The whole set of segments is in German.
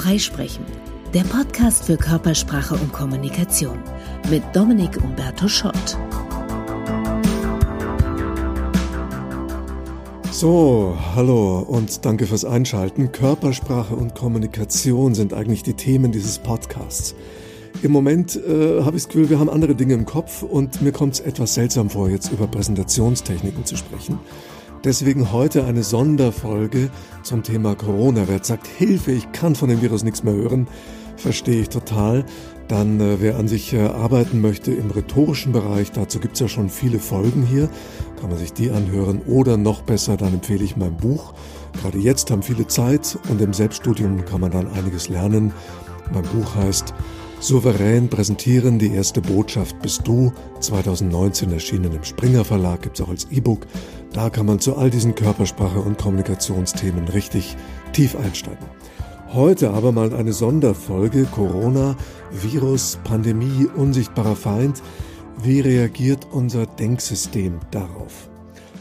Freisprechen, der Podcast für Körpersprache und Kommunikation mit Dominik Umberto Schott. So, hallo und danke fürs Einschalten. Körpersprache und Kommunikation sind eigentlich die Themen dieses Podcasts. Im Moment äh, habe ich das Gefühl, wir haben andere Dinge im Kopf und mir kommt es etwas seltsam vor, jetzt über Präsentationstechniken zu sprechen. Deswegen heute eine Sonderfolge zum Thema Corona. Wer sagt, Hilfe, ich kann von dem Virus nichts mehr hören, verstehe ich total. Dann, äh, wer an sich äh, arbeiten möchte im rhetorischen Bereich, dazu gibt es ja schon viele Folgen hier, kann man sich die anhören. Oder noch besser, dann empfehle ich mein Buch. Gerade jetzt haben viele Zeit und im Selbststudium kann man dann einiges lernen. Mein Buch heißt Souverän präsentieren, die erste Botschaft bist du, 2019 erschienen im Springer Verlag, gibt's auch als E-Book. Da kann man zu all diesen Körpersprache- und Kommunikationsthemen richtig tief einsteigen. Heute aber mal eine Sonderfolge Corona, Virus, Pandemie, unsichtbarer Feind. Wie reagiert unser Denksystem darauf?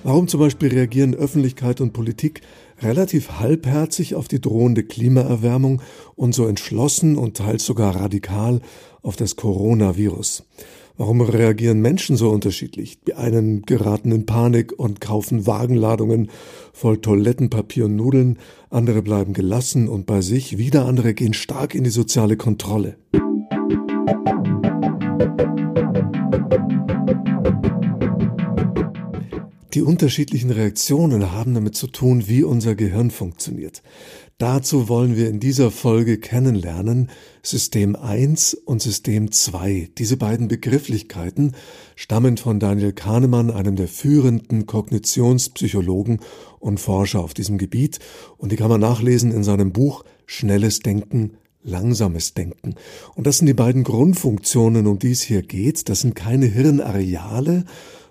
Warum zum Beispiel reagieren Öffentlichkeit und Politik relativ halbherzig auf die drohende Klimaerwärmung und so entschlossen und teils sogar radikal auf das Coronavirus. Warum reagieren Menschen so unterschiedlich? Die einen geraten in Panik und kaufen Wagenladungen voll Toilettenpapier und Nudeln, andere bleiben gelassen und bei sich, wieder andere gehen stark in die soziale Kontrolle. Die unterschiedlichen Reaktionen haben damit zu tun, wie unser Gehirn funktioniert. Dazu wollen wir in dieser Folge kennenlernen System 1 und System 2. Diese beiden Begrifflichkeiten stammen von Daniel Kahnemann, einem der führenden Kognitionspsychologen und Forscher auf diesem Gebiet, und die kann man nachlesen in seinem Buch Schnelles Denken, langsames Denken. Und das sind die beiden Grundfunktionen, um die es hier geht. Das sind keine Hirnareale,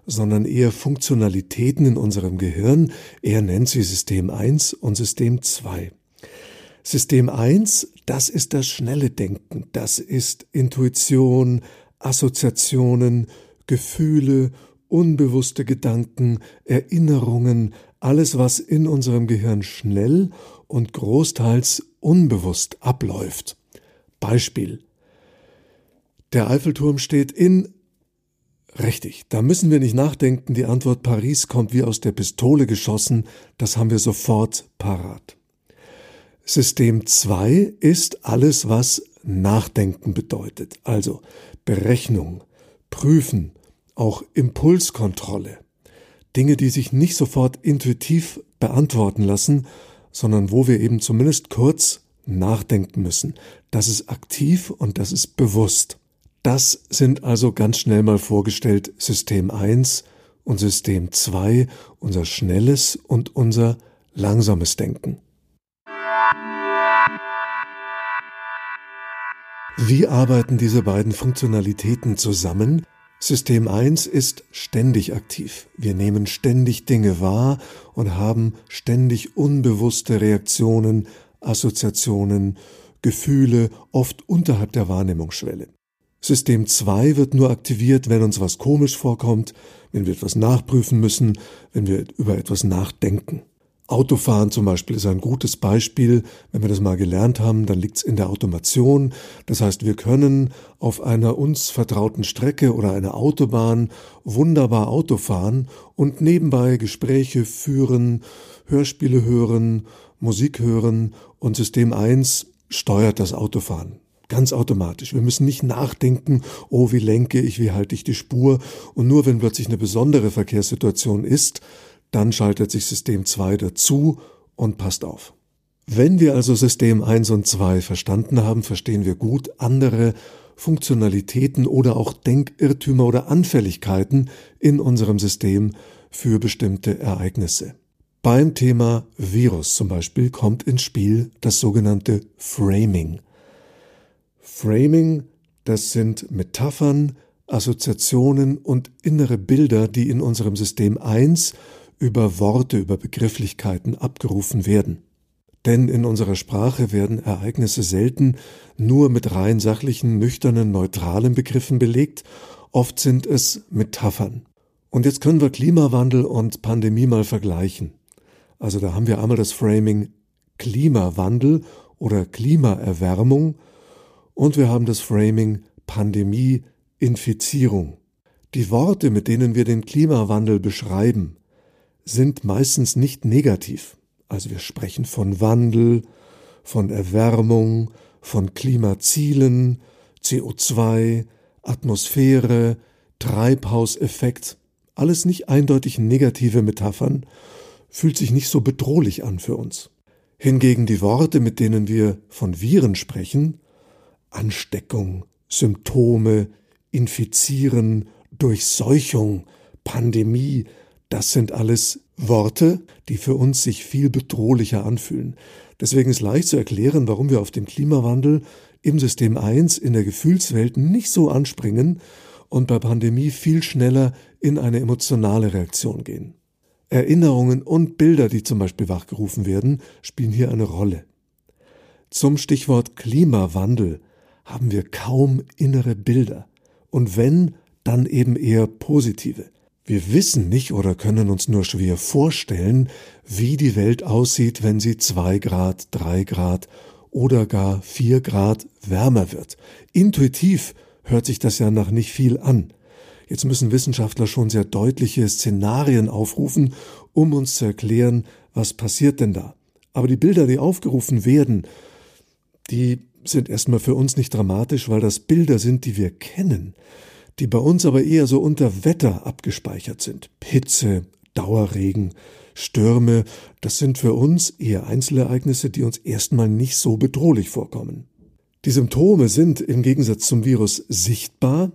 sondern eher Funktionalitäten in unserem Gehirn. Er nennt sie System 1 und System 2. System 1, das ist das schnelle Denken, das ist Intuition, Assoziationen, Gefühle, unbewusste Gedanken, Erinnerungen, alles, was in unserem Gehirn schnell und großteils unbewusst abläuft. Beispiel. Der Eiffelturm steht in Richtig, da müssen wir nicht nachdenken, die Antwort Paris kommt wie aus der Pistole geschossen, das haben wir sofort parat. System 2 ist alles, was Nachdenken bedeutet, also Berechnung, Prüfen, auch Impulskontrolle. Dinge, die sich nicht sofort intuitiv beantworten lassen, sondern wo wir eben zumindest kurz nachdenken müssen. Das ist aktiv und das ist bewusst. Das sind also ganz schnell mal vorgestellt System 1 und System 2, unser schnelles und unser langsames Denken. Wie arbeiten diese beiden Funktionalitäten zusammen? System 1 ist ständig aktiv. Wir nehmen ständig Dinge wahr und haben ständig unbewusste Reaktionen, Assoziationen, Gefühle, oft unterhalb der Wahrnehmungsschwelle. System 2 wird nur aktiviert, wenn uns was komisch vorkommt, wenn wir etwas nachprüfen müssen, wenn wir über etwas nachdenken. Autofahren zum Beispiel ist ein gutes Beispiel. Wenn wir das mal gelernt haben, dann liegt es in der Automation. Das heißt, wir können auf einer uns vertrauten Strecke oder einer Autobahn wunderbar Auto fahren und nebenbei Gespräche führen, Hörspiele hören, Musik hören und System 1 steuert das Autofahren. Ganz automatisch. Wir müssen nicht nachdenken, oh, wie lenke ich, wie halte ich die Spur. Und nur wenn plötzlich eine besondere Verkehrssituation ist, dann schaltet sich System 2 dazu und passt auf. Wenn wir also System 1 und 2 verstanden haben, verstehen wir gut andere Funktionalitäten oder auch Denkirrtümer oder Anfälligkeiten in unserem System für bestimmte Ereignisse. Beim Thema Virus zum Beispiel kommt ins Spiel das sogenannte Framing. Framing, das sind Metaphern, Assoziationen und innere Bilder, die in unserem System 1 über Worte, über Begrifflichkeiten abgerufen werden. Denn in unserer Sprache werden Ereignisse selten nur mit rein sachlichen, nüchternen, neutralen Begriffen belegt, oft sind es Metaphern. Und jetzt können wir Klimawandel und Pandemie mal vergleichen. Also da haben wir einmal das Framing Klimawandel oder Klimaerwärmung und wir haben das Framing Pandemie, Infizierung. Die Worte, mit denen wir den Klimawandel beschreiben, sind meistens nicht negativ. Also wir sprechen von Wandel, von Erwärmung, von Klimazielen, CO2, Atmosphäre, Treibhauseffekt, alles nicht eindeutig negative Metaphern, fühlt sich nicht so bedrohlich an für uns. Hingegen die Worte, mit denen wir von Viren sprechen, Ansteckung, Symptome, Infizieren, Durchseuchung, Pandemie, das sind alles Worte, die für uns sich viel bedrohlicher anfühlen. Deswegen ist leicht zu erklären, warum wir auf den Klimawandel im System 1 in der Gefühlswelt nicht so anspringen und bei Pandemie viel schneller in eine emotionale Reaktion gehen. Erinnerungen und Bilder, die zum Beispiel wachgerufen werden, spielen hier eine Rolle. Zum Stichwort Klimawandel haben wir kaum innere Bilder. Und wenn, dann eben eher positive. Wir wissen nicht oder können uns nur schwer vorstellen, wie die Welt aussieht, wenn sie zwei Grad, drei Grad oder gar vier Grad wärmer wird. Intuitiv hört sich das ja nach nicht viel an. Jetzt müssen Wissenschaftler schon sehr deutliche Szenarien aufrufen, um uns zu erklären, was passiert denn da. Aber die Bilder, die aufgerufen werden, die sind erstmal für uns nicht dramatisch, weil das Bilder sind, die wir kennen, die bei uns aber eher so unter Wetter abgespeichert sind. Hitze, Dauerregen, Stürme, das sind für uns eher Einzelereignisse, die uns erstmal nicht so bedrohlich vorkommen. Die Symptome sind im Gegensatz zum Virus sichtbar,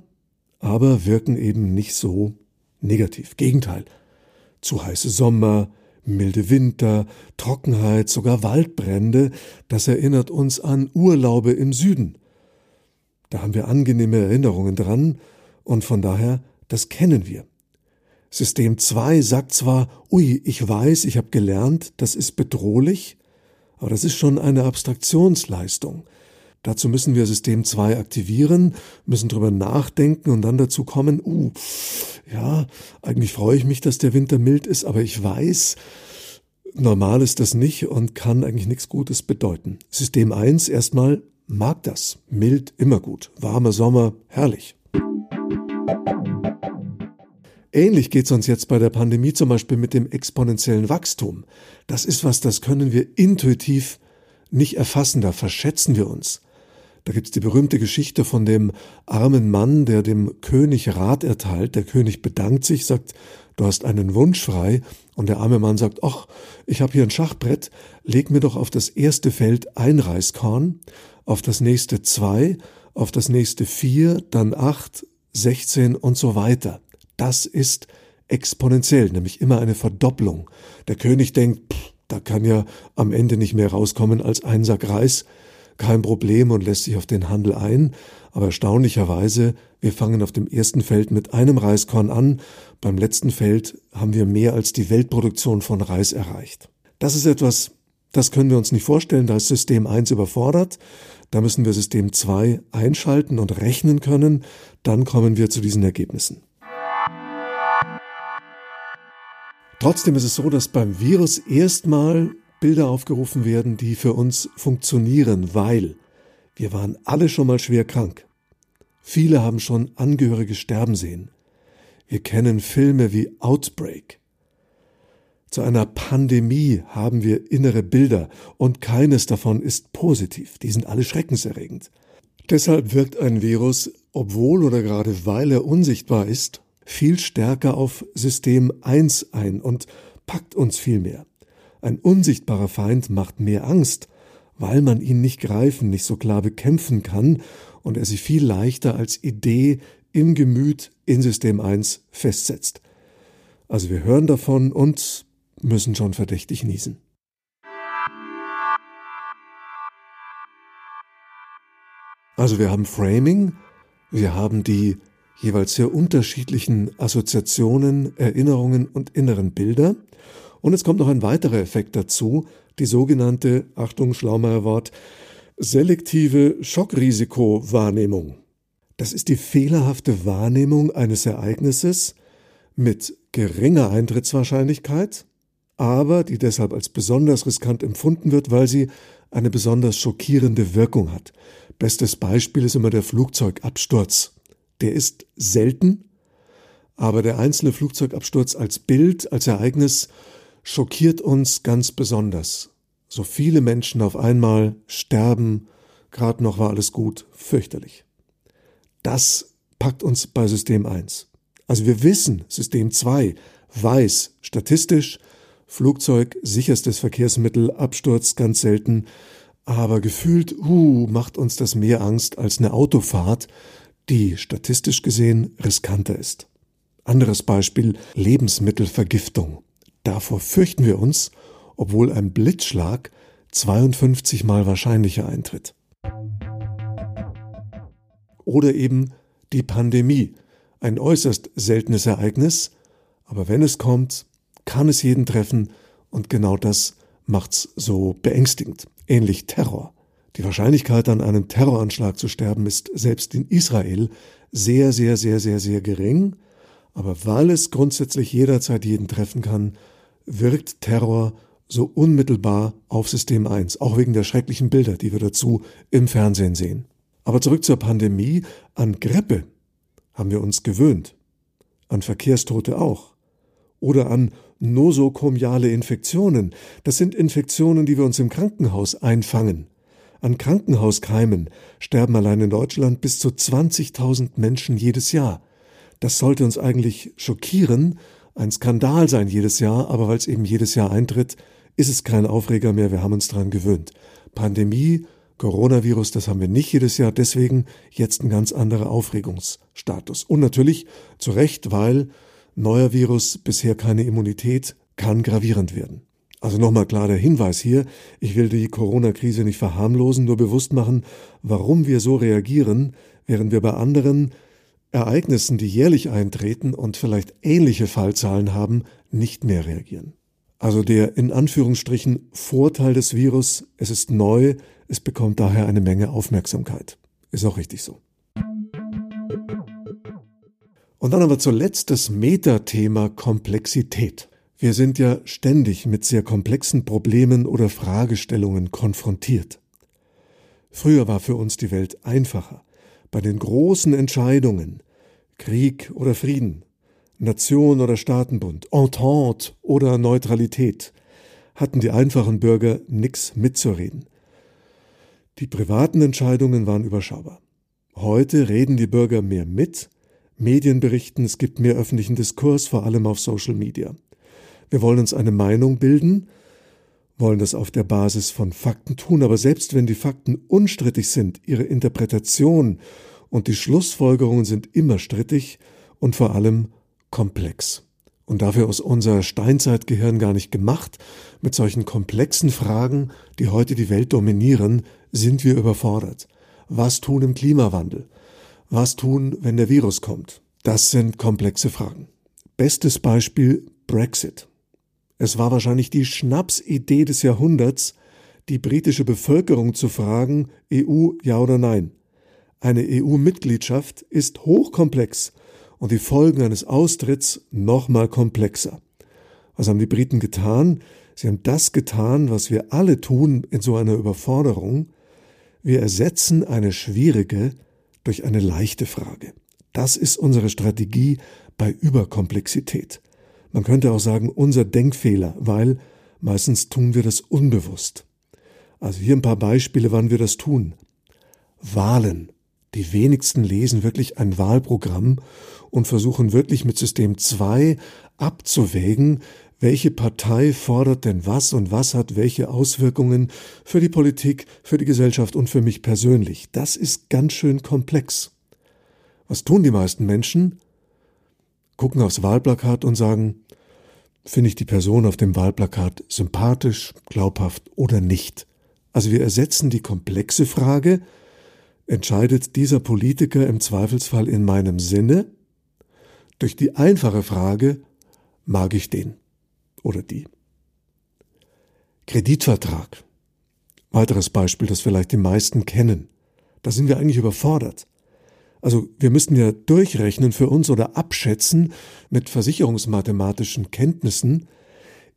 aber wirken eben nicht so negativ. Gegenteil. Zu heiße Sommer, milde Winter, Trockenheit, sogar Waldbrände, das erinnert uns an Urlaube im Süden. Da haben wir angenehme Erinnerungen dran und von daher, das kennen wir. System 2 sagt zwar, ui, ich weiß, ich habe gelernt, das ist bedrohlich, aber das ist schon eine Abstraktionsleistung. Dazu müssen wir System 2 aktivieren, müssen drüber nachdenken und dann dazu kommen, uh, ja, eigentlich freue ich mich, dass der Winter mild ist, aber ich weiß, normal ist das nicht und kann eigentlich nichts Gutes bedeuten. System 1 erstmal mag das. Mild immer gut. Warmer Sommer, herrlich. Ähnlich geht es uns jetzt bei der Pandemie zum Beispiel mit dem exponentiellen Wachstum. Das ist was, das können wir intuitiv nicht erfassen, da verschätzen wir uns. Da gibt's die berühmte Geschichte von dem armen Mann, der dem König Rat erteilt. Der König bedankt sich, sagt, du hast einen Wunsch frei. Und der arme Mann sagt, ach, ich habe hier ein Schachbrett, leg mir doch auf das erste Feld ein Reiskorn, auf das nächste zwei, auf das nächste vier, dann acht, sechzehn und so weiter. Das ist exponentiell, nämlich immer eine Verdopplung. Der König denkt, pff, da kann ja am Ende nicht mehr rauskommen als ein Sack Reis kein Problem und lässt sich auf den Handel ein, aber erstaunlicherweise, wir fangen auf dem ersten Feld mit einem Reiskorn an, beim letzten Feld haben wir mehr als die Weltproduktion von Reis erreicht. Das ist etwas, das können wir uns nicht vorstellen, da ist System 1 überfordert, da müssen wir System 2 einschalten und rechnen können, dann kommen wir zu diesen Ergebnissen. Trotzdem ist es so, dass beim Virus erstmal Bilder aufgerufen werden, die für uns funktionieren, weil wir waren alle schon mal schwer krank. Viele haben schon Angehörige sterben sehen. Wir kennen Filme wie Outbreak. Zu einer Pandemie haben wir innere Bilder und keines davon ist positiv. Die sind alle schreckenserregend. Deshalb wirkt ein Virus, obwohl oder gerade weil er unsichtbar ist, viel stärker auf System 1 ein und packt uns viel mehr. Ein unsichtbarer Feind macht mehr Angst, weil man ihn nicht greifen, nicht so klar bekämpfen kann und er sich viel leichter als Idee im Gemüt in System 1 festsetzt. Also wir hören davon und müssen schon verdächtig niesen. Also wir haben Framing, wir haben die jeweils sehr unterschiedlichen Assoziationen, Erinnerungen und inneren Bilder und es kommt noch ein weiterer Effekt dazu, die sogenannte, Achtung, Schlaumeier-Wort, selektive Schockrisikowahrnehmung. Das ist die fehlerhafte Wahrnehmung eines Ereignisses mit geringer Eintrittswahrscheinlichkeit, aber die deshalb als besonders riskant empfunden wird, weil sie eine besonders schockierende Wirkung hat. Bestes Beispiel ist immer der Flugzeugabsturz. Der ist selten, aber der einzelne Flugzeugabsturz als Bild, als Ereignis schockiert uns ganz besonders. So viele Menschen auf einmal sterben, gerade noch war alles gut, fürchterlich. Das packt uns bei System 1. Also wir wissen, System 2 weiß statistisch, Flugzeug sicherstes Verkehrsmittel, Absturz ganz selten, aber gefühlt, uh, macht uns das mehr Angst als eine Autofahrt, die statistisch gesehen riskanter ist. Anderes Beispiel Lebensmittelvergiftung. Davor fürchten wir uns, obwohl ein Blitzschlag 52 mal wahrscheinlicher eintritt. Oder eben die Pandemie. Ein äußerst seltenes Ereignis, aber wenn es kommt, kann es jeden treffen und genau das macht's so beängstigend. Ähnlich Terror. Die Wahrscheinlichkeit, an einem Terroranschlag zu sterben, ist selbst in Israel sehr, sehr, sehr, sehr, sehr gering. Aber weil es grundsätzlich jederzeit jeden treffen kann, wirkt Terror so unmittelbar auf System 1, auch wegen der schrecklichen Bilder, die wir dazu im Fernsehen sehen. Aber zurück zur Pandemie. An Grippe haben wir uns gewöhnt. An Verkehrstote auch. Oder an nosokomiale Infektionen. Das sind Infektionen, die wir uns im Krankenhaus einfangen. An Krankenhauskeimen sterben allein in Deutschland bis zu 20.000 Menschen jedes Jahr. Das sollte uns eigentlich schockieren, ein Skandal sein jedes Jahr, aber weil es eben jedes Jahr eintritt, ist es kein Aufreger mehr, wir haben uns daran gewöhnt. Pandemie, Coronavirus, das haben wir nicht jedes Jahr, deswegen jetzt ein ganz anderer Aufregungsstatus. Und natürlich zu Recht, weil neuer Virus, bisher keine Immunität, kann gravierend werden. Also nochmal klar der Hinweis hier, ich will die Corona-Krise nicht verharmlosen, nur bewusst machen, warum wir so reagieren, während wir bei anderen Ereignissen, die jährlich eintreten und vielleicht ähnliche Fallzahlen haben, nicht mehr reagieren. Also der in Anführungsstrichen Vorteil des Virus, es ist neu, es bekommt daher eine Menge Aufmerksamkeit. Ist auch richtig so. Und dann aber zuletzt das Metathema Komplexität. Wir sind ja ständig mit sehr komplexen Problemen oder Fragestellungen konfrontiert. Früher war für uns die Welt einfacher. Bei den großen Entscheidungen Krieg oder Frieden, Nation oder Staatenbund, Entente oder Neutralität hatten die einfachen Bürger nichts mitzureden. Die privaten Entscheidungen waren überschaubar. Heute reden die Bürger mehr mit, Medien berichten, es gibt mehr öffentlichen Diskurs, vor allem auf Social Media. Wir wollen uns eine Meinung bilden, wollen das auf der Basis von Fakten tun, aber selbst wenn die Fakten unstrittig sind, ihre Interpretation und die Schlussfolgerungen sind immer strittig und vor allem komplex. Und dafür ist unser Steinzeitgehirn gar nicht gemacht. Mit solchen komplexen Fragen, die heute die Welt dominieren, sind wir überfordert. Was tun im Klimawandel? Was tun, wenn der Virus kommt? Das sind komplexe Fragen. Bestes Beispiel Brexit. Es war wahrscheinlich die Schnapsidee des Jahrhunderts, die britische Bevölkerung zu fragen, EU ja oder nein. Eine EU-Mitgliedschaft ist hochkomplex und die Folgen eines Austritts nochmal komplexer. Was haben die Briten getan? Sie haben das getan, was wir alle tun in so einer Überforderung. Wir ersetzen eine schwierige durch eine leichte Frage. Das ist unsere Strategie bei Überkomplexität. Man könnte auch sagen, unser Denkfehler, weil meistens tun wir das unbewusst. Also hier ein paar Beispiele, wann wir das tun. Wahlen. Die wenigsten lesen wirklich ein Wahlprogramm und versuchen wirklich mit System 2 abzuwägen, welche Partei fordert denn was und was hat welche Auswirkungen für die Politik, für die Gesellschaft und für mich persönlich? Das ist ganz schön komplex. Was tun die meisten Menschen? Gucken aufs Wahlplakat und sagen, finde ich die Person auf dem Wahlplakat sympathisch, glaubhaft oder nicht? Also wir ersetzen die komplexe Frage, entscheidet dieser Politiker im Zweifelsfall in meinem Sinne, durch die einfache Frage, mag ich den? oder die. Kreditvertrag. Weiteres Beispiel, das vielleicht die meisten kennen. Da sind wir eigentlich überfordert. Also wir müssten ja durchrechnen für uns oder abschätzen mit versicherungsmathematischen Kenntnissen,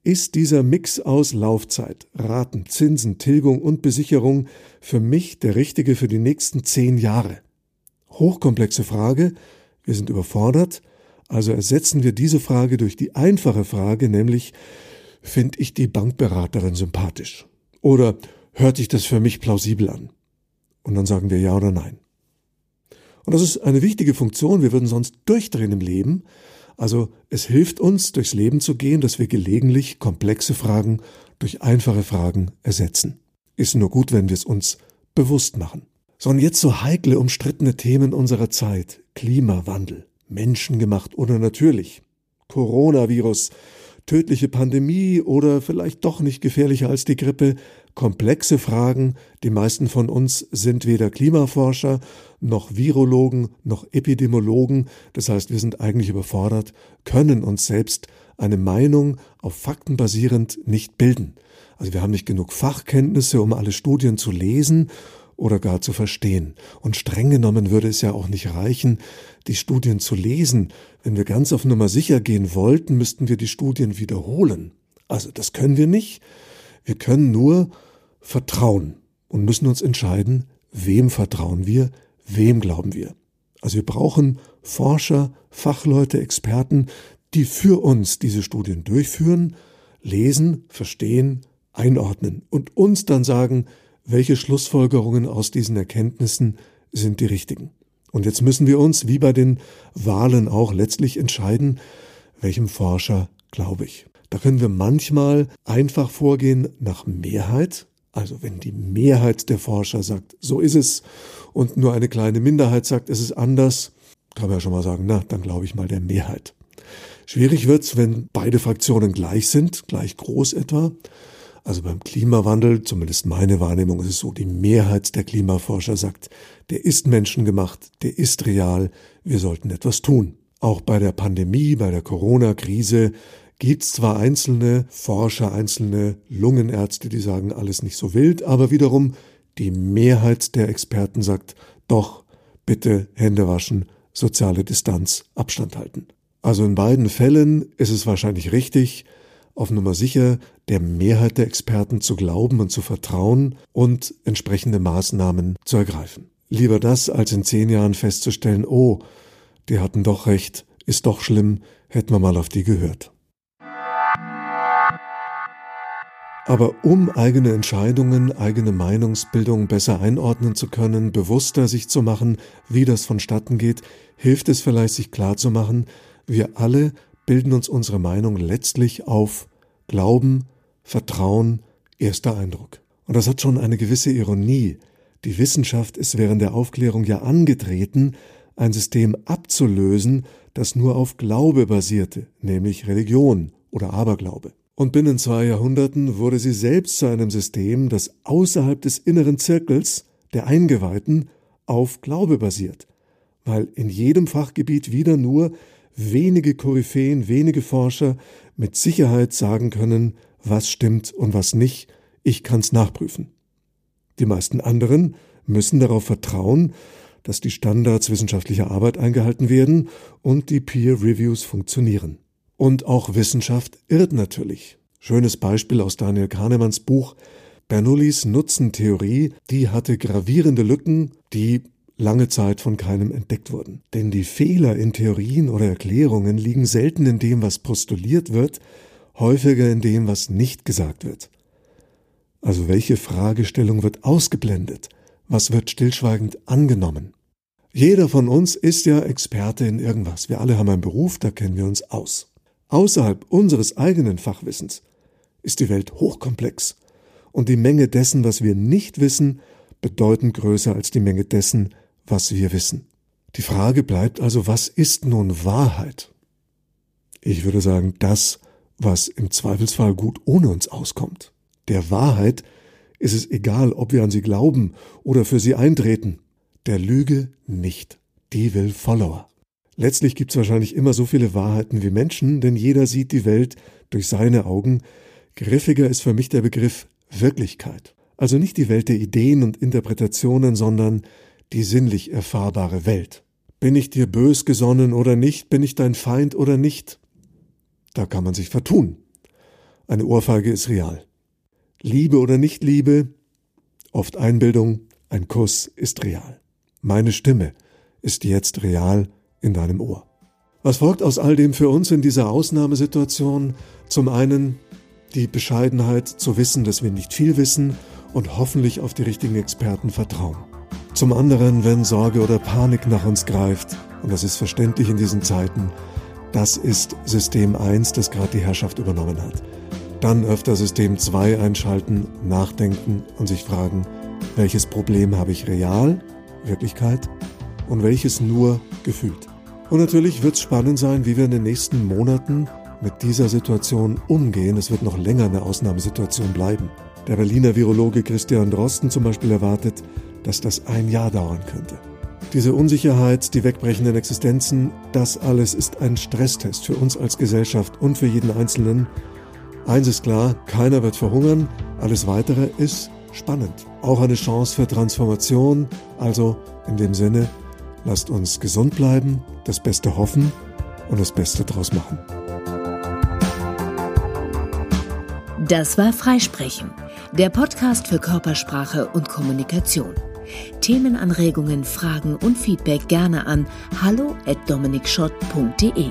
Ist dieser Mix aus Laufzeit, Raten, Zinsen, Tilgung und Besicherung für mich der richtige für die nächsten zehn Jahre? Hochkomplexe Frage, wir sind überfordert, also ersetzen wir diese Frage durch die einfache Frage, nämlich, finde ich die Bankberaterin sympathisch? Oder hört sich das für mich plausibel an? Und dann sagen wir ja oder nein. Und das ist eine wichtige Funktion, wir würden sonst durchdrehen im Leben. Also es hilft uns, durchs Leben zu gehen, dass wir gelegentlich komplexe Fragen durch einfache Fragen ersetzen. Ist nur gut, wenn wir es uns bewusst machen. So, und jetzt so heikle, umstrittene Themen unserer Zeit. Klimawandel, menschengemacht oder natürlich. Coronavirus, tödliche Pandemie oder vielleicht doch nicht gefährlicher als die Grippe, komplexe Fragen. Die meisten von uns sind weder Klimaforscher noch Virologen noch Epidemiologen. Das heißt, wir sind eigentlich überfordert, können uns selbst eine Meinung auf Fakten basierend nicht bilden. Also wir haben nicht genug Fachkenntnisse, um alle Studien zu lesen oder gar zu verstehen. Und streng genommen würde es ja auch nicht reichen, die Studien zu lesen. Wenn wir ganz auf Nummer sicher gehen wollten, müssten wir die Studien wiederholen. Also das können wir nicht. Wir können nur vertrauen und müssen uns entscheiden, wem vertrauen wir, wem glauben wir. Also wir brauchen Forscher, Fachleute, Experten, die für uns diese Studien durchführen, lesen, verstehen, einordnen und uns dann sagen, welche Schlussfolgerungen aus diesen Erkenntnissen sind die richtigen. Und jetzt müssen wir uns, wie bei den Wahlen auch, letztlich entscheiden, welchem Forscher glaube ich. Da können wir manchmal einfach vorgehen nach Mehrheit. Also wenn die Mehrheit der Forscher sagt, so ist es, und nur eine kleine Minderheit sagt, es ist anders, kann man ja schon mal sagen, na, dann glaube ich mal der Mehrheit. Schwierig wird's, wenn beide Fraktionen gleich sind, gleich groß etwa. Also beim Klimawandel, zumindest meine Wahrnehmung ist es so, die Mehrheit der Klimaforscher sagt, der ist menschengemacht, der ist real, wir sollten etwas tun. Auch bei der Pandemie, bei der Corona-Krise gibt's zwar einzelne Forscher, einzelne Lungenärzte, die sagen, alles nicht so wild, aber wiederum die Mehrheit der Experten sagt, doch, bitte Hände waschen, soziale Distanz, Abstand halten. Also in beiden Fällen ist es wahrscheinlich richtig, auf Nummer sicher der Mehrheit der Experten zu glauben und zu vertrauen und entsprechende Maßnahmen zu ergreifen. Lieber das, als in zehn Jahren festzustellen, oh, die hatten doch recht, ist doch schlimm, hätten wir mal auf die gehört. Aber um eigene Entscheidungen, eigene Meinungsbildung besser einordnen zu können, bewusster sich zu machen, wie das vonstatten geht, hilft es vielleicht, sich klarzumachen, wir alle bilden uns unsere Meinung letztlich auf Glauben, Vertrauen, erster Eindruck. Und das hat schon eine gewisse Ironie. Die Wissenschaft ist während der Aufklärung ja angetreten, ein System abzulösen, das nur auf Glaube basierte, nämlich Religion oder Aberglaube. Und binnen zwei Jahrhunderten wurde sie selbst zu einem System, das außerhalb des inneren Zirkels der Eingeweihten auf Glaube basiert, weil in jedem Fachgebiet wieder nur wenige Koryphäen, wenige Forscher mit Sicherheit sagen können, was stimmt und was nicht, ich kann's nachprüfen. Die meisten anderen müssen darauf vertrauen, dass die Standards wissenschaftlicher Arbeit eingehalten werden und die Peer Reviews funktionieren. Und auch Wissenschaft irrt natürlich. Schönes Beispiel aus Daniel Kahnemanns Buch Bernoullis Nutzentheorie, die hatte gravierende Lücken, die lange Zeit von keinem entdeckt wurden. Denn die Fehler in Theorien oder Erklärungen liegen selten in dem, was postuliert wird, häufiger in dem, was nicht gesagt wird. Also welche Fragestellung wird ausgeblendet? Was wird stillschweigend angenommen? Jeder von uns ist ja Experte in irgendwas. Wir alle haben einen Beruf, da kennen wir uns aus. Außerhalb unseres eigenen Fachwissens ist die Welt hochkomplex und die Menge dessen, was wir nicht wissen, bedeutend größer als die Menge dessen, was wir wissen. Die Frage bleibt also, was ist nun Wahrheit? Ich würde sagen, das, was im Zweifelsfall gut ohne uns auskommt. Der Wahrheit ist es egal, ob wir an sie glauben oder für sie eintreten. Der Lüge nicht. Die will Follower. Letztlich gibt es wahrscheinlich immer so viele Wahrheiten wie Menschen, denn jeder sieht die Welt durch seine Augen. Griffiger ist für mich der Begriff Wirklichkeit. Also nicht die Welt der Ideen und Interpretationen, sondern die sinnlich erfahrbare Welt. Bin ich dir bös gesonnen oder nicht, bin ich dein Feind oder nicht? Da kann man sich vertun. Eine Ohrfeige ist real. Liebe oder nicht Liebe, oft Einbildung, ein Kuss ist real. Meine Stimme ist jetzt real in deinem Ohr. Was folgt aus all dem für uns in dieser Ausnahmesituation? Zum einen die Bescheidenheit zu wissen, dass wir nicht viel wissen und hoffentlich auf die richtigen Experten vertrauen. Zum anderen, wenn Sorge oder Panik nach uns greift, und das ist verständlich in diesen Zeiten, das ist System 1, das gerade die Herrschaft übernommen hat. Dann öfter System 2 einschalten, nachdenken und sich fragen, welches Problem habe ich real, Wirklichkeit, und welches nur gefühlt. Und natürlich wird es spannend sein, wie wir in den nächsten Monaten mit dieser Situation umgehen. Es wird noch länger eine Ausnahmesituation bleiben. Der Berliner Virologe Christian Drosten zum Beispiel erwartet, dass das ein Jahr dauern könnte. Diese Unsicherheit, die wegbrechenden Existenzen, das alles ist ein Stresstest für uns als Gesellschaft und für jeden Einzelnen. Eins ist klar, keiner wird verhungern, alles Weitere ist spannend. Auch eine Chance für Transformation, also in dem Sinne, lasst uns gesund bleiben, das Beste hoffen und das Beste draus machen. Das war Freisprechen, der Podcast für Körpersprache und Kommunikation. Themenanregungen, Fragen und Feedback gerne an hallo@dominikschott.de.